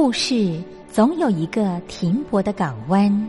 故事总有一个停泊的港湾。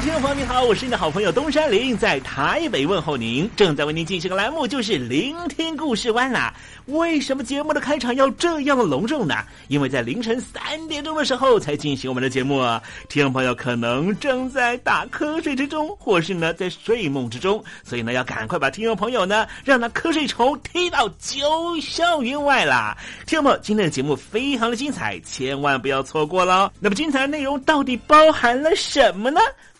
听众朋友，你好，我是你的好朋友东山林，在台北问候您。正在为您进行的栏目就是《聆听故事湾》啦。为什么节目的开场要这样的隆重呢？因为在凌晨三点钟的时候才进行我们的节目啊。听众朋友可能正在打瞌睡之中，或是呢在睡梦之中，所以呢要赶快把听众朋友呢让那瞌睡虫踢到九霄云外啦。听众朋友，今天的节目非常的精彩，千万不要错过喽。那么精彩的内容到底包含了什么呢？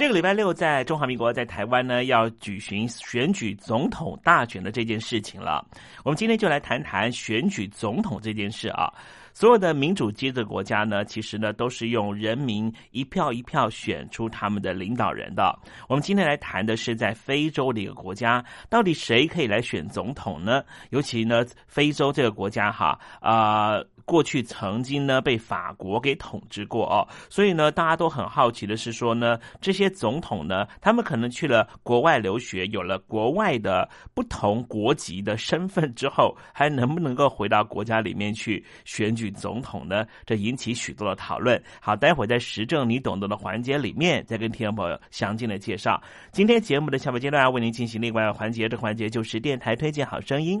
这个礼拜六，在中华民国，在台湾呢，要举行选举总统大选的这件事情了。我们今天就来谈谈选举总统这件事啊。所有的民主阶的国家呢，其实呢都是用人民一票一票选出他们的领导人的。我们今天来谈的是在非洲的一个国家，到底谁可以来选总统呢？尤其呢，非洲这个国家哈啊。过去曾经呢被法国给统治过哦，所以呢大家都很好奇的是说呢，这些总统呢，他们可能去了国外留学，有了国外的不同国籍的身份之后，还能不能够回到国家里面去选举总统呢？这引起许多的讨论。好，待会在时政你懂得的环节里面，再跟听众朋友详尽的介绍。今天节目的下半阶段要为您进行另外一个环节，这环节就是电台推荐好声音。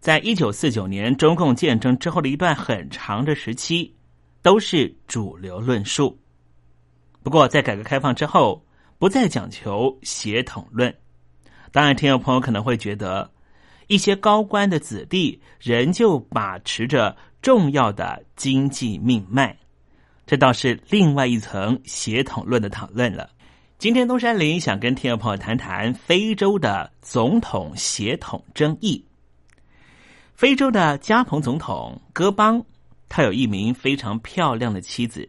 在一九四九年中共建政之后的一段很长的时期，都是主流论述。不过，在改革开放之后，不再讲求协同论。当然，听众朋友可能会觉得，一些高官的子弟仍旧把持着重要的经济命脉，这倒是另外一层协同论的讨论了。今天，东山林想跟听众朋友谈谈非洲的总统协统争议。非洲的加蓬总统戈邦，他有一名非常漂亮的妻子，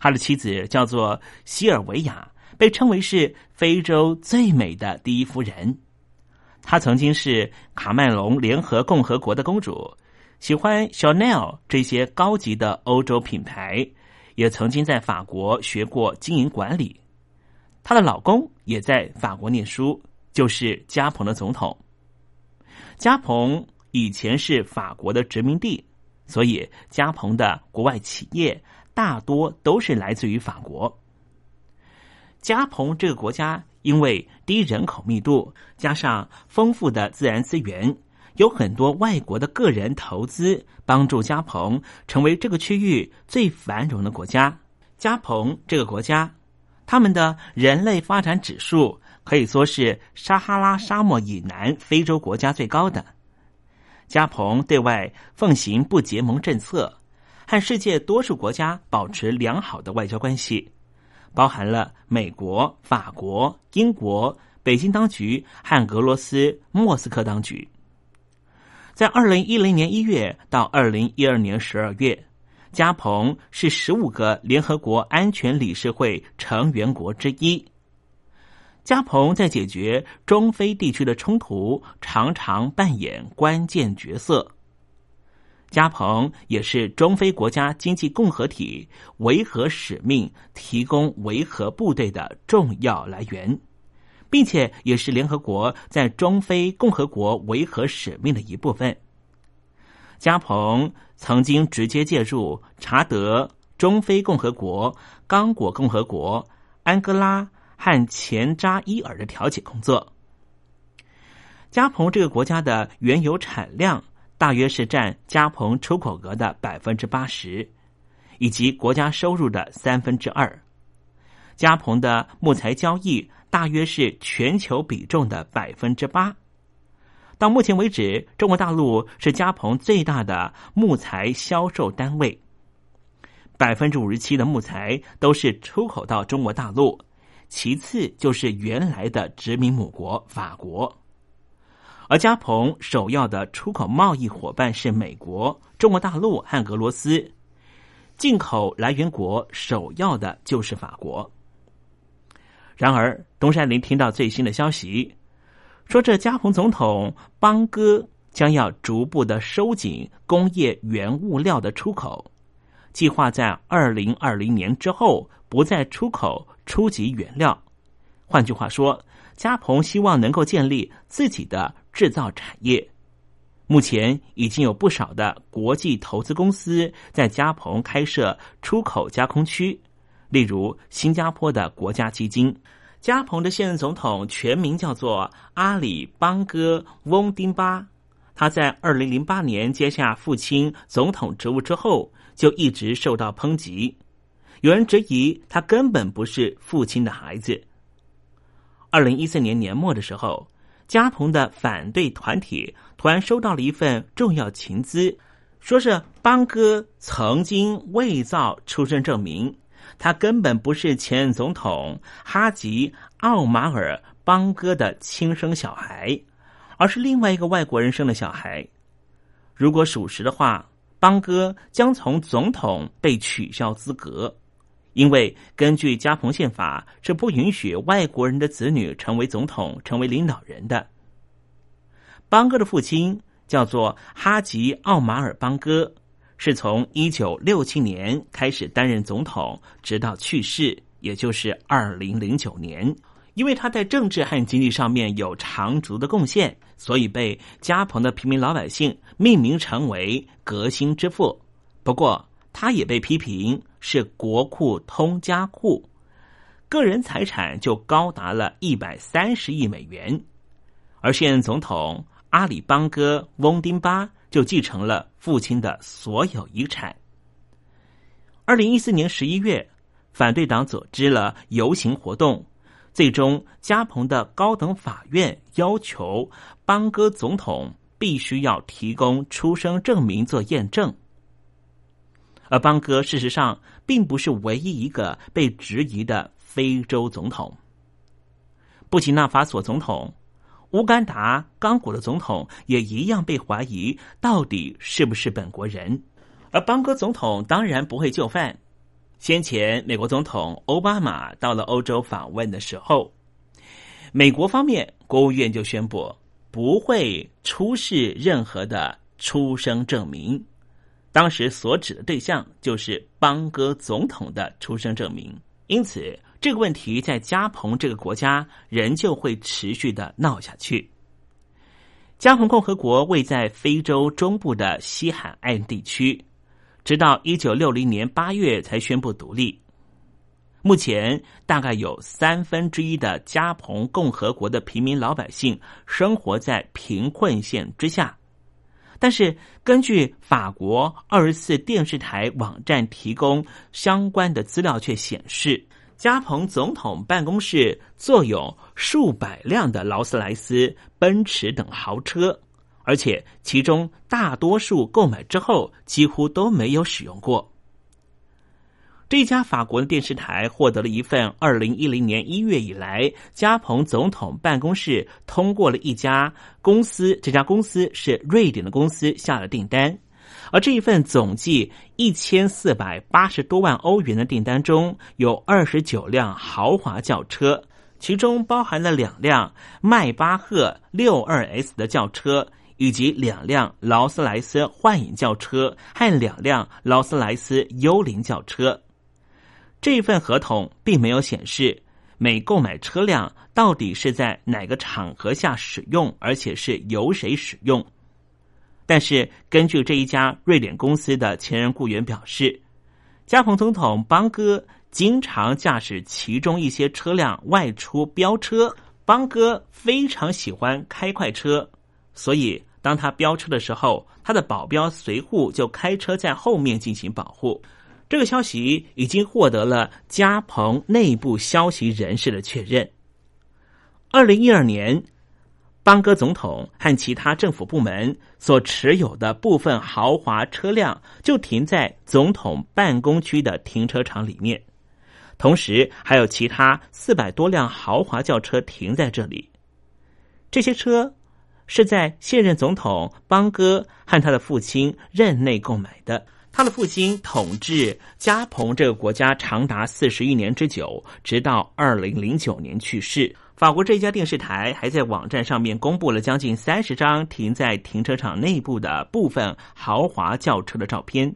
他的妻子叫做西尔维亚，被称为是非洲最美的第一夫人。她曾经是卡麦隆联合共和国的公主，喜欢 Chanel 这些高级的欧洲品牌，也曾经在法国学过经营管理。她的老公也在法国念书，就是加蓬的总统。加蓬。以前是法国的殖民地，所以加蓬的国外企业大多都是来自于法国。加蓬这个国家因为低人口密度，加上丰富的自然资源，有很多外国的个人投资，帮助加蓬成为这个区域最繁荣的国家。加蓬这个国家，他们的人类发展指数可以说是撒哈拉沙漠以南非洲国家最高的。加蓬对外奉行不结盟政策，和世界多数国家保持良好的外交关系，包含了美国、法国、英国、北京当局和俄罗斯莫斯科当局。在二零一零年一月到二零一二年十二月，加蓬是十五个联合国安全理事会成员国之一。加蓬在解决中非地区的冲突，常常扮演关键角色。加蓬也是中非国家经济共和体维和使命提供维和部队的重要来源，并且也是联合国在中非共和国维和使命的一部分。加蓬曾经直接介入查德、中非共和国、刚果共和国、安哥拉。和前扎伊尔的调解工作。加蓬这个国家的原油产量大约是占加蓬出口额的百分之八十，以及国家收入的三分之二。加蓬的木材交易大约是全球比重的百分之八。到目前为止，中国大陆是加蓬最大的木材销售单位，百分之五十七的木材都是出口到中国大陆。其次就是原来的殖民母国法国，而加蓬首要的出口贸易伙伴是美国、中国大陆和俄罗斯，进口来源国首要的就是法国。然而，东山林听到最新的消息，说这加蓬总统邦哥将要逐步的收紧工业原物料的出口，计划在二零二零年之后不再出口。初级原料，换句话说，加蓬希望能够建立自己的制造产业。目前已经有不少的国际投资公司在加蓬开设出口加工区，例如新加坡的国家基金。加蓬的现任总统全名叫做阿里邦哥翁丁巴，他在二零零八年接下父亲总统职务之后，就一直受到抨击。有人质疑他根本不是父亲的孩子。二零一四年年末的时候，加蓬的反对团体突然收到了一份重要情资，说是邦哥曾经伪造出生证明，他根本不是前任总统哈吉奥马尔邦哥的亲生小孩，而是另外一个外国人生的小孩。如果属实的话，邦哥将从总统被取消资格。因为根据加蓬宪法是不允许外国人的子女成为总统、成为领导人的。邦哥的父亲叫做哈吉奥马尔邦哥，是从一九六七年开始担任总统，直到去世，也就是二零零九年。因为他在政治和经济上面有长足的贡献，所以被加蓬的平民老百姓命名成为革新之父。不过，他也被批评。是国库通家库，个人财产就高达了一百三十亿美元。而现任总统阿里邦哥翁丁巴就继承了父亲的所有遗产。二零一四年十一月，反对党组织了游行活动，最终加蓬的高等法院要求邦哥总统必须要提供出生证明做验证。而邦哥事实上并不是唯一一个被质疑的非洲总统，布吉纳法索总统、乌干达、刚果的总统也一样被怀疑到底是不是本国人。而邦哥总统当然不会就范。先前美国总统奥巴马到了欧洲访问的时候，美国方面国务院就宣布不会出示任何的出生证明。当时所指的对象就是邦哥总统的出生证明，因此这个问题在加蓬这个国家仍旧会持续的闹下去。加蓬共和国位在非洲中部的西海岸地区，直到一九六零年八月才宣布独立。目前大概有三分之一的加蓬共和国的平民老百姓生活在贫困线之下。但是，根据法国二十四电视台网站提供相关的资料，却显示，加蓬总统办公室坐有数百辆的劳斯莱斯、奔驰等豪车，而且其中大多数购买之后几乎都没有使用过。这家法国的电视台获得了一份二零一零年一月以来加蓬总统办公室通过了一家公司，这家公司是瑞典的公司下的订单，而这一份总计一千四百八十多万欧元的订单中有二十九辆豪华轿车，其中包含了两辆迈巴赫六二 S 的轿车，以及两辆劳斯莱斯幻影轿车和两辆劳斯莱斯幽灵轿车。这份合同并没有显示每购买车辆到底是在哪个场合下使用，而且是由谁使用。但是，根据这一家瑞典公司的前任雇员表示，加蓬总统邦哥经常驾驶其中一些车辆外出飙车。邦哥非常喜欢开快车，所以当他飙车的时候，他的保镖随护就开车在后面进行保护。这个消息已经获得了加蓬内部消息人士的确认。二零一二年，邦哥总统和其他政府部门所持有的部分豪华车辆就停在总统办公区的停车场里面，同时还有其他四百多辆豪华轿车停在这里。这些车是在现任总统邦哥和他的父亲任内购买的。他的父亲统治加蓬这个国家长达四十一年之久，直到二零零九年去世。法国这家电视台还在网站上面公布了将近三十张停在停车场内部的部分豪华轿车的照片。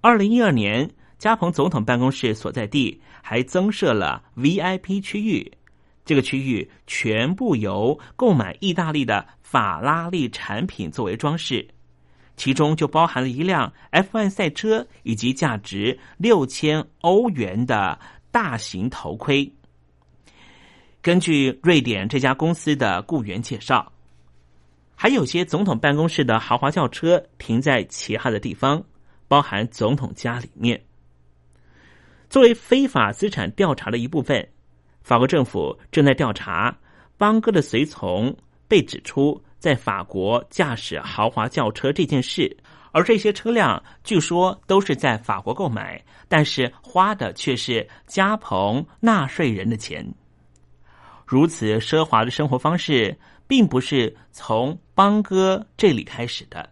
二零一二年，加蓬总统办公室所在地还增设了 VIP 区域，这个区域全部由购买意大利的法拉利产品作为装饰。其中就包含了一辆 F1 赛车以及价值六千欧元的大型头盔。根据瑞典这家公司的雇员介绍，还有些总统办公室的豪华轿车停在其他的地方，包含总统家里面。作为非法资产调查的一部分，法国政府正在调查邦哥的随从被指出。在法国驾驶豪华轿车这件事，而这些车辆据说都是在法国购买，但是花的却是加蓬纳税人的钱。如此奢华的生活方式，并不是从邦哥这里开始的。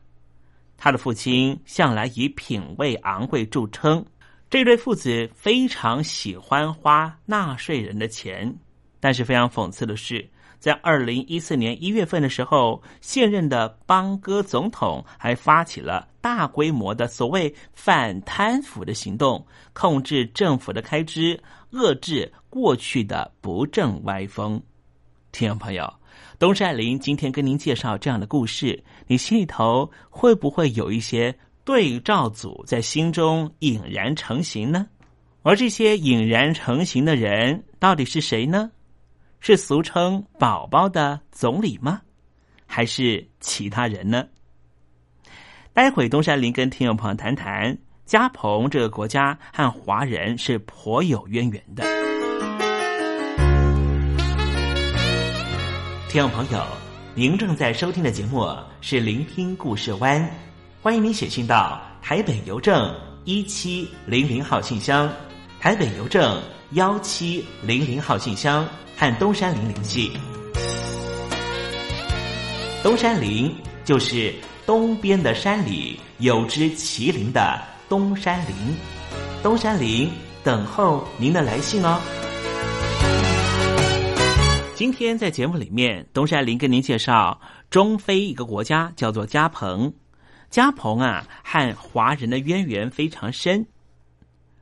他的父亲向来以品味昂贵著称，这对父子非常喜欢花纳税人的钱。但是非常讽刺的是。在二零一四年一月份的时候，现任的邦哥总统还发起了大规模的所谓反贪腐的行动，控制政府的开支，遏制过去的不正歪风。听众朋友，东山林今天跟您介绍这样的故事，你心里头会不会有一些对照组在心中引燃成型呢？而这些引燃成型的人到底是谁呢？是俗称“宝宝”的总理吗？还是其他人呢？待会东山林跟听众朋友谈谈加蓬这个国家和华人是颇有渊源的。听众朋友，您正在收听的节目是《聆听故事湾》，欢迎您写信到台北邮政一七零零号信箱，台北邮政幺七零零号信箱和东山林联系。东山林就是东边的山里有只麒麟的东山林，东山林等候您的来信哦。今天在节目里面，东山林跟您介绍中非一个国家叫做加蓬。加蓬啊，和华人的渊源非常深。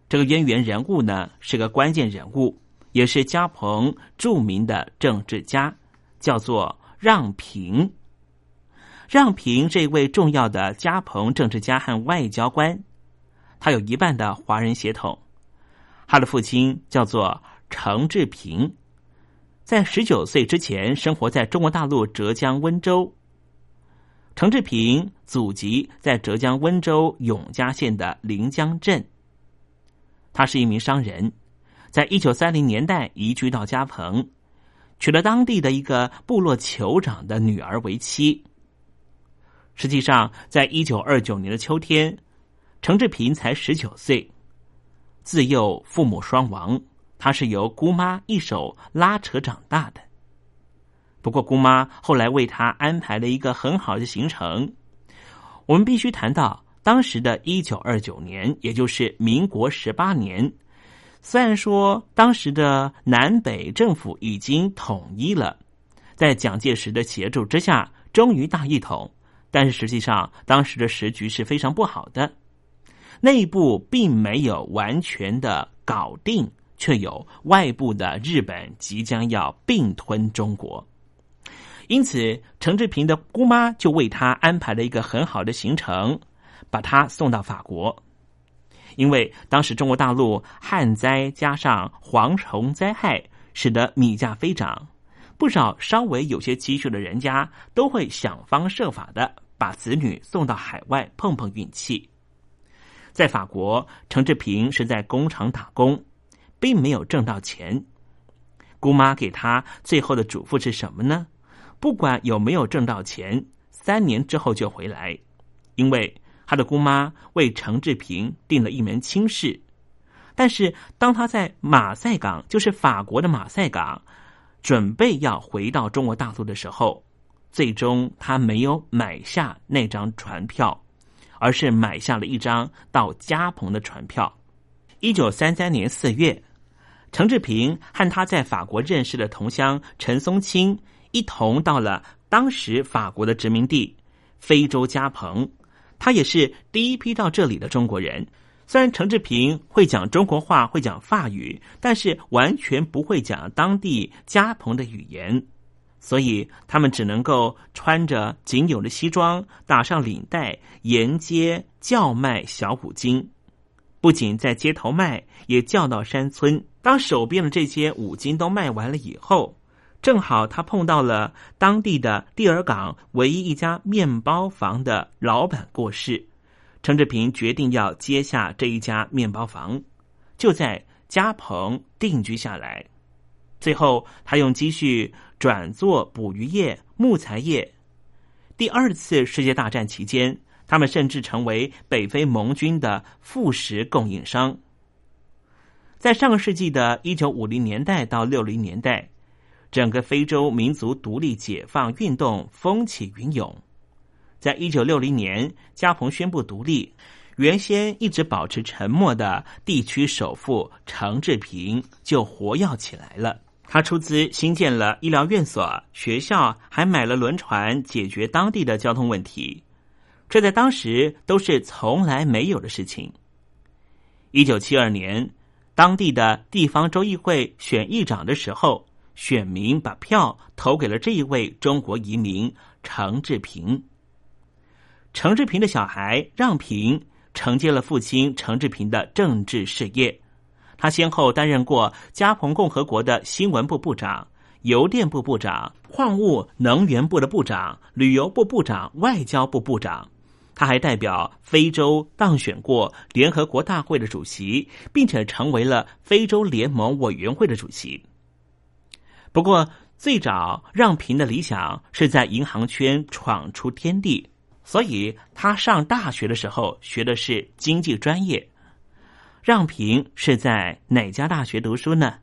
这个渊源人物呢，是个关键人物，也是加蓬著名的政治家，叫做让平。让平这位重要的加蓬政治家和外交官，他有一半的华人血统。他的父亲叫做程志平，在十九岁之前生活在中国大陆浙江温州。程志平祖籍在浙江温州永嘉县的临江镇。他是一名商人，在一九三零年代移居到加蓬，娶了当地的一个部落酋长的女儿为妻。实际上，在一九二九年的秋天，程志平才十九岁，自幼父母双亡，他是由姑妈一手拉扯长大的。不过，姑妈后来为他安排了一个很好的行程。我们必须谈到当时的一九二九年，也就是民国十八年。虽然说当时的南北政府已经统一了，在蒋介石的协助之下，终于大一统。但是实际上，当时的时局是非常不好的，内部并没有完全的搞定，却有外部的日本即将要并吞中国，因此陈志平的姑妈就为他安排了一个很好的行程，把他送到法国。因为当时中国大陆旱灾加上蝗虫灾害，使得米价飞涨，不少稍微有些积蓄的人家都会想方设法的。把子女送到海外碰碰运气。在法国，程志平是在工厂打工，并没有挣到钱。姑妈给他最后的嘱咐是什么呢？不管有没有挣到钱，三年之后就回来，因为他的姑妈为程志平定了一门亲事。但是当他在马赛港，就是法国的马赛港，准备要回到中国大陆的时候。最终，他没有买下那张船票，而是买下了一张到加蓬的船票。一九三三年四月，程志平和他在法国认识的同乡陈松青一同到了当时法国的殖民地非洲加蓬。他也是第一批到这里的中国人。虽然程志平会讲中国话，会讲法语，但是完全不会讲当地嘉鹏的语言。所以他们只能够穿着仅有的西装，打上领带，沿街叫卖小五金。不仅在街头卖，也叫到山村。当手边的这些五金都卖完了以后，正好他碰到了当地的蒂尔港唯一一家面包房的老板过世。陈志平决定要接下这一家面包房，就在加蓬定居下来。最后，他用积蓄。转做捕鱼业、木材业。第二次世界大战期间，他们甚至成为北非盟军的副食供应商。在上个世纪的一九五零年代到六零年代，整个非洲民族独立解放运动风起云涌。在一九六零年，加蓬宣布独立，原先一直保持沉默的地区首富程志平就活跃起来了。他出资新建了医疗院所、学校，还买了轮船，解决当地的交通问题。这在当时都是从来没有的事情。一九七二年，当地的地方州议会选议长的时候，选民把票投给了这一位中国移民程志平。程志平的小孩让平承接了父亲程志平的政治事业。他先后担任过加蓬共和国的新闻部部长、邮电部部长、矿物能源部的部长、旅游部部长、外交部部长。他还代表非洲当选过联合国大会的主席，并且成为了非洲联盟委员会的主席。不过，最早让平的理想是在银行圈闯出天地，所以他上大学的时候学的是经济专业。让平是在哪家大学读书呢？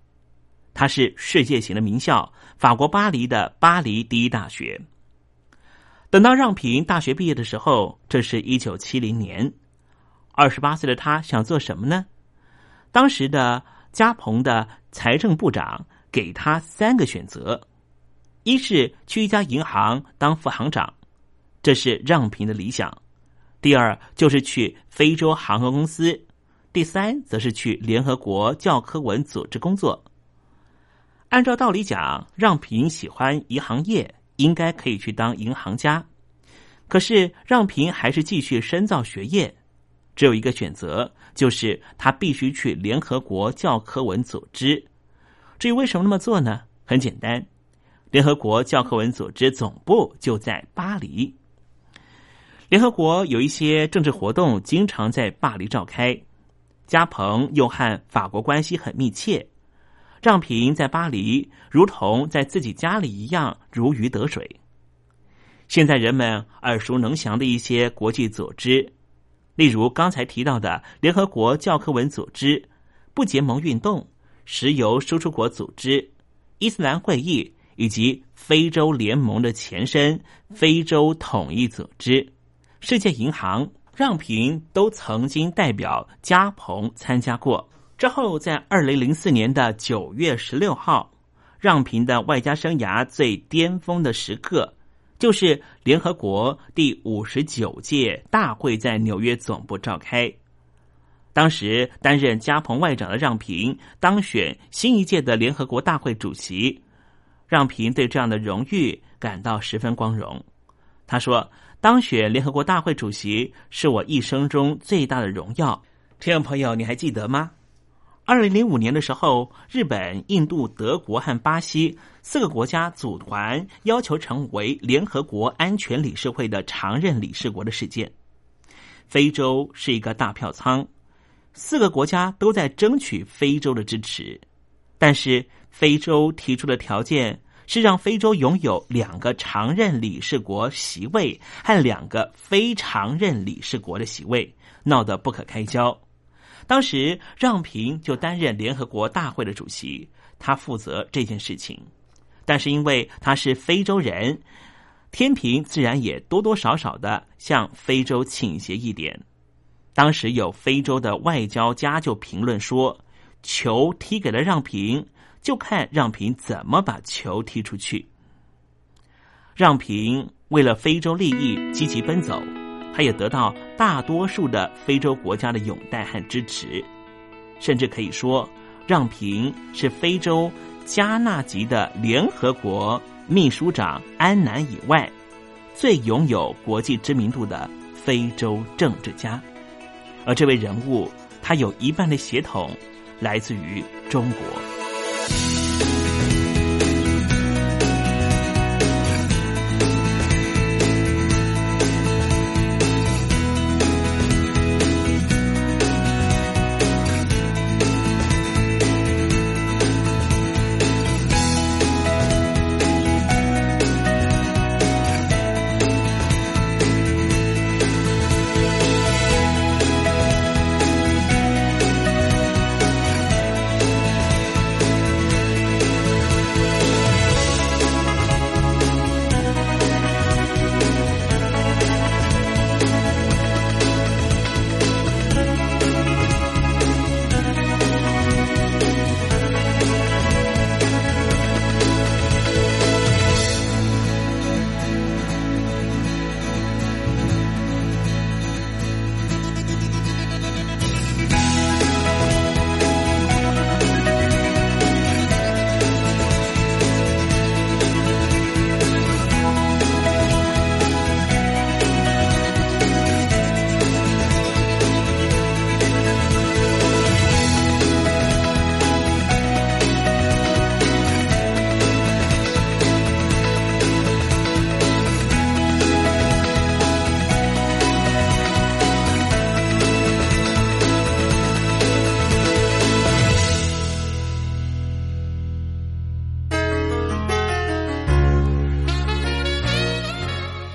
他是世界型的名校——法国巴黎的巴黎第一大学。等到让平大学毕业的时候，这是一九七零年。二十八岁的他想做什么呢？当时的加蓬的财政部长给他三个选择：一是去一家银行当副行长，这是让平的理想；第二就是去非洲航空公司；第三则是去联合国教科文组织工作。按照道理讲，让平喜欢银行业。应该可以去当银行家，可是让平还是继续深造学业。只有一个选择，就是他必须去联合国教科文组织。至于为什么那么做呢？很简单，联合国教科文组织总部就在巴黎。联合国有一些政治活动经常在巴黎召开，加蓬又和法国关系很密切。让平在巴黎，如同在自己家里一样如鱼得水。现在人们耳熟能详的一些国际组织，例如刚才提到的联合国教科文组织、不结盟运动、石油输出国组织、伊斯兰会议以及非洲联盟的前身非洲统一组织、世界银行，让平都曾经代表加蓬参加过。之后，在二零零四年的九月十六号，让平的外交生涯最巅峰的时刻，就是联合国第五十九届大会在纽约总部召开。当时担任加蓬外长的让平当选新一届的联合国大会主席，让平对这样的荣誉感到十分光荣。他说：“当选联合国大会主席是我一生中最大的荣耀。”听众朋友，你还记得吗？二零零五年的时候，日本、印度、德国和巴西四个国家组团要求成为联合国安全理事会的常任理事国的事件。非洲是一个大票仓，四个国家都在争取非洲的支持，但是非洲提出的条件是让非洲拥有两个常任理事国席位和两个非常任理事国的席位，闹得不可开交。当时让平就担任联合国大会的主席，他负责这件事情。但是因为他是非洲人，天平自然也多多少少的向非洲倾斜一点。当时有非洲的外交家就评论说：“球踢给了让平，就看让平怎么把球踢出去。”让平为了非洲利益积极奔走。他也得到大多数的非洲国家的拥戴和支持，甚至可以说，让平是非洲加纳级的联合国秘书长安南以外，最拥有国际知名度的非洲政治家。而这位人物，他有一半的血统来自于中国。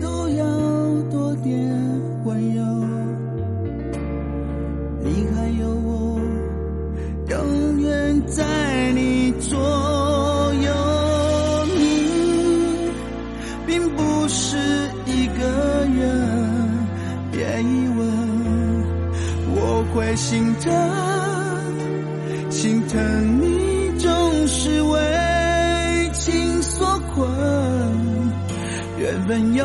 都要多点温柔。你还有我永远在你左右。你并不是一个人别疑问我会心疼心疼你。任由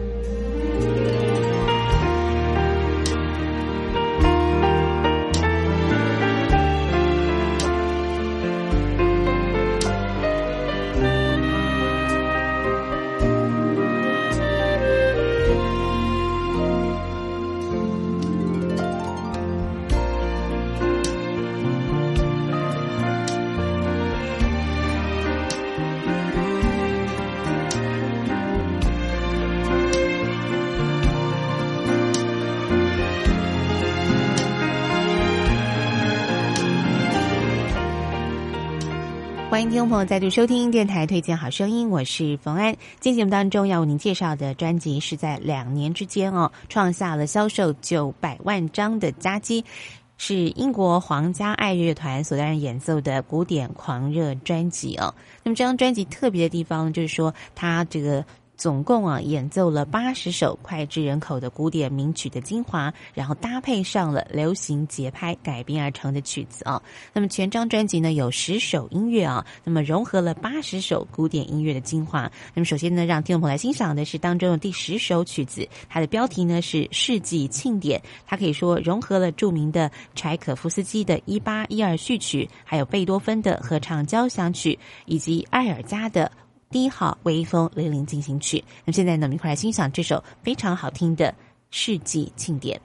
众朋友再度收听电台推荐好声音，我是冯安。今节目当中要为您介绍的专辑是在两年之间哦，创下了销售九百万张的佳绩，是英国皇家爱乐团所担任演奏的古典狂热专辑哦。那么这张专辑特别的地方就是说，它这个。总共啊演奏了八十首脍炙人口的古典名曲的精华，然后搭配上了流行节拍改编而成的曲子啊。那么全张专辑呢有十首音乐啊，那么融合了八十首古典音乐的精华。那么首先呢，让听众朋友来欣赏的是当中的第十首曲子，它的标题呢是世纪庆典。它可以说融合了著名的柴可夫斯基的一八一二序曲，还有贝多芬的合唱交响曲，以及埃尔加的。第一号微风零零进行曲，那现在呢，我们一块来欣赏这首非常好听的世纪庆典。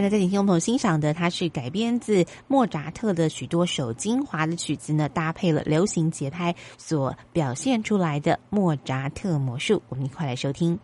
来呢，在请听众朋友欣赏的，它是改编自莫扎特的许多首精华的曲子呢，搭配了流行节拍所表现出来的莫扎特魔术。我们一块来收听。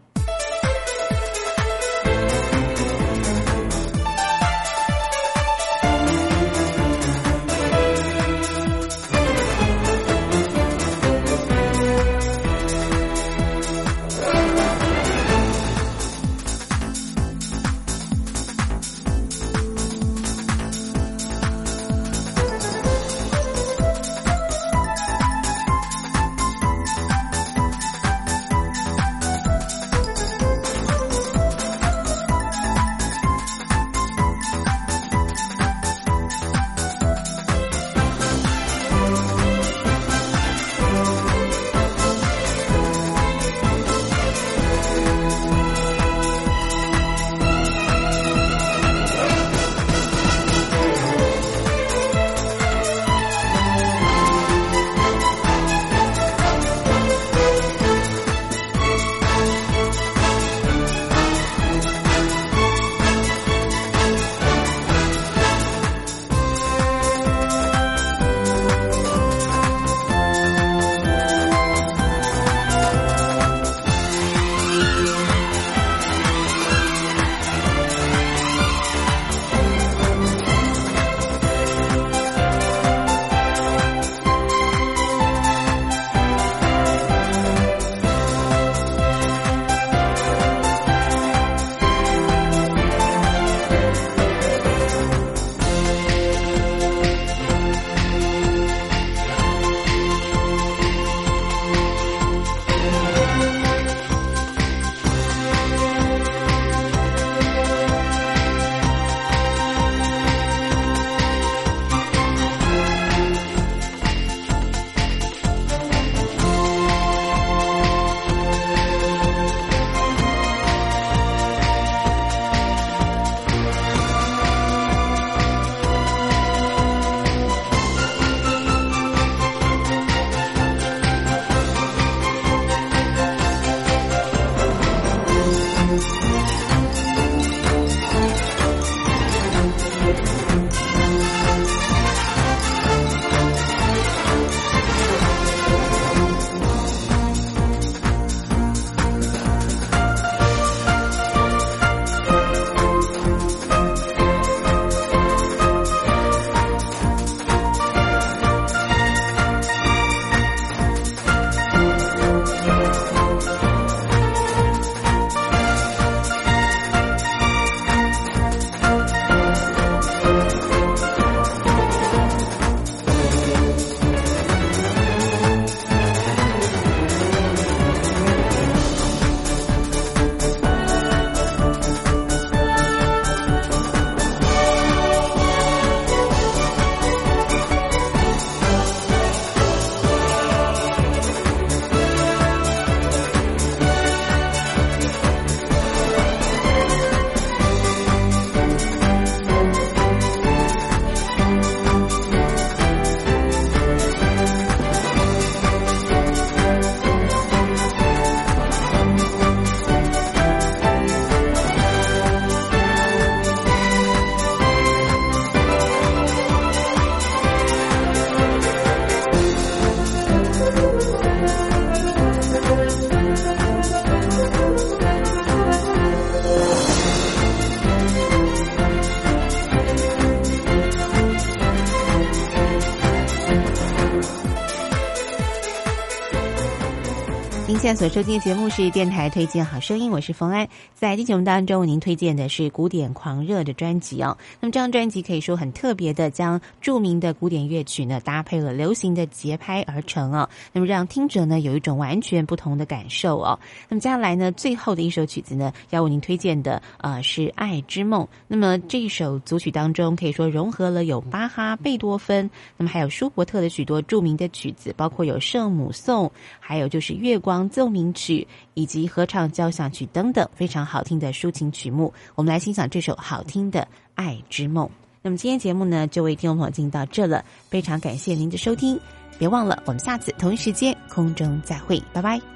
现在所收听的节目是电台推荐好声音，我是冯安。在今节目当中，为您推荐的是古典狂热的专辑哦。那么这张专辑可以说很特别的，将著名的古典乐曲呢搭配了流行的节拍而成哦。那么让听者呢有一种完全不同的感受哦。那么接下来呢，最后的一首曲子呢，要为您推荐的呃是《爱之梦》。那么这一首组曲当中，可以说融合了有巴哈、贝多芬，那么还有舒伯特的许多著名的曲子，包括有圣母颂，还有就是月光。奏鸣曲以及合唱交响曲等等非常好听的抒情曲目，我们来欣赏这首好听的《爱之梦》。那么今天节目呢，就为听众朋友进行到这了，非常感谢您的收听，别忘了我们下次同一时间空中再会，拜拜。